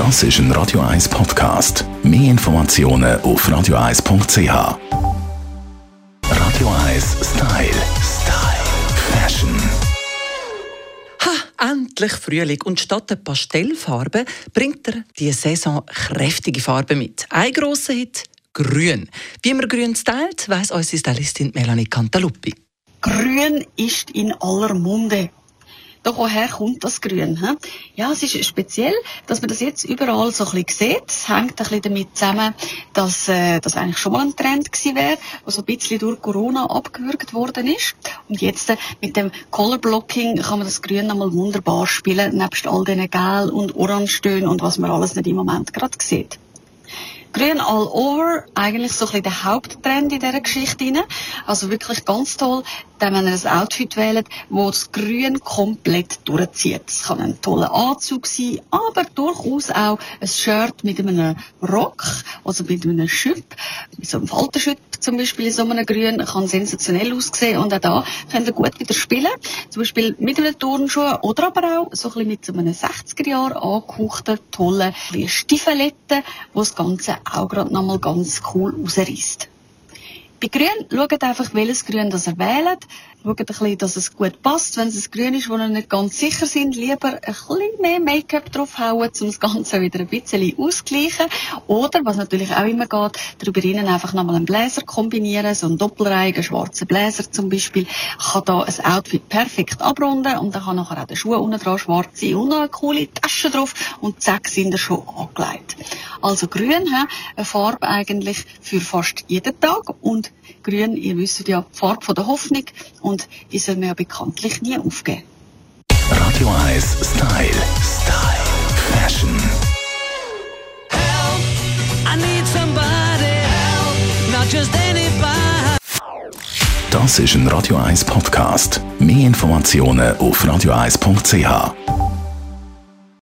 Das ist ein Radio 1 Podcast. Mehr Informationen auf radio1.ch. Radio 1 Style. Style. Fashion. Ha, endlich Frühling und statt der Pastellfarbe bringt er diese Saison kräftige Farben mit. Ein grosser Hit, Grün. Wie man Grün stylt, weiss unsere Stylistin Melanie Cantaluppi. Grün ist in aller Munde. Doch woher kommt das Grün? He? Ja, es ist speziell, dass man das jetzt überall so ein bisschen sieht. Es hängt ein bisschen damit zusammen, dass äh, das eigentlich schon mal ein Trend gewesen wäre, der so ein bisschen durch Corona abgewürgt worden ist. Und jetzt äh, mit dem Color Blocking kann man das Grün nochmal wunderbar spielen, nebst all diesen Gel- und Orange-Tönen und was man alles nicht im Moment gerade sieht. Grün all over, eigentlich so ein bisschen der Haupttrend in dieser Geschichte. Also wirklich ganz toll, wenn man ein Outfit wählt, wo das Grün komplett durchzieht. Es kann ein toller Anzug sein, aber durchaus auch ein Shirt mit einem Rock, also mit einem Schüpp, mit so einem Faltenschüpp zum Beispiel in so einem Grün, kann sensationell aussehen und auch da könnt ihr gut wieder spielen. Zum Beispiel mit einem Turnschuh oder aber auch so ein bisschen mit so einem 60er Jahr angehauchten, tollen Stiefeletten, wo das Ganze auch gerade nochmal ganz cool rausreißt. Bei Grün schaut einfach, welches Grün das ihr wählt. Schaut ein bisschen, dass es gut passt. Wenn es ein Grün ist, wo ihr nicht ganz sicher sind, lieber ein bisschen mehr Make-up draufhauen, um das Ganze wieder ein bisschen auszugleichen. Oder, was natürlich auch immer geht, darüber innen einfach nochmal einen Bläser kombinieren, so einen doppelreihigen schwarzen Bläser zum Beispiel, kann da ein Outfit perfekt abrunden und dann kann nachher auch der Schuh unten dran schwarz sein und noch eine coole Tasche drauf und zack sind er schon angelegt. Also grün, he, eine Farbe eigentlich für fast jeden Tag und grün, ihr wisst ja, die Farbe der Hoffnung und die soll man ja bekanntlich nie aufgeben. Radio 1 Style. Style. Fashion. I need somebody help, not just anybody. Das ist ein Radio 1 Podcast. Mehr Informationen auf radio1.ch.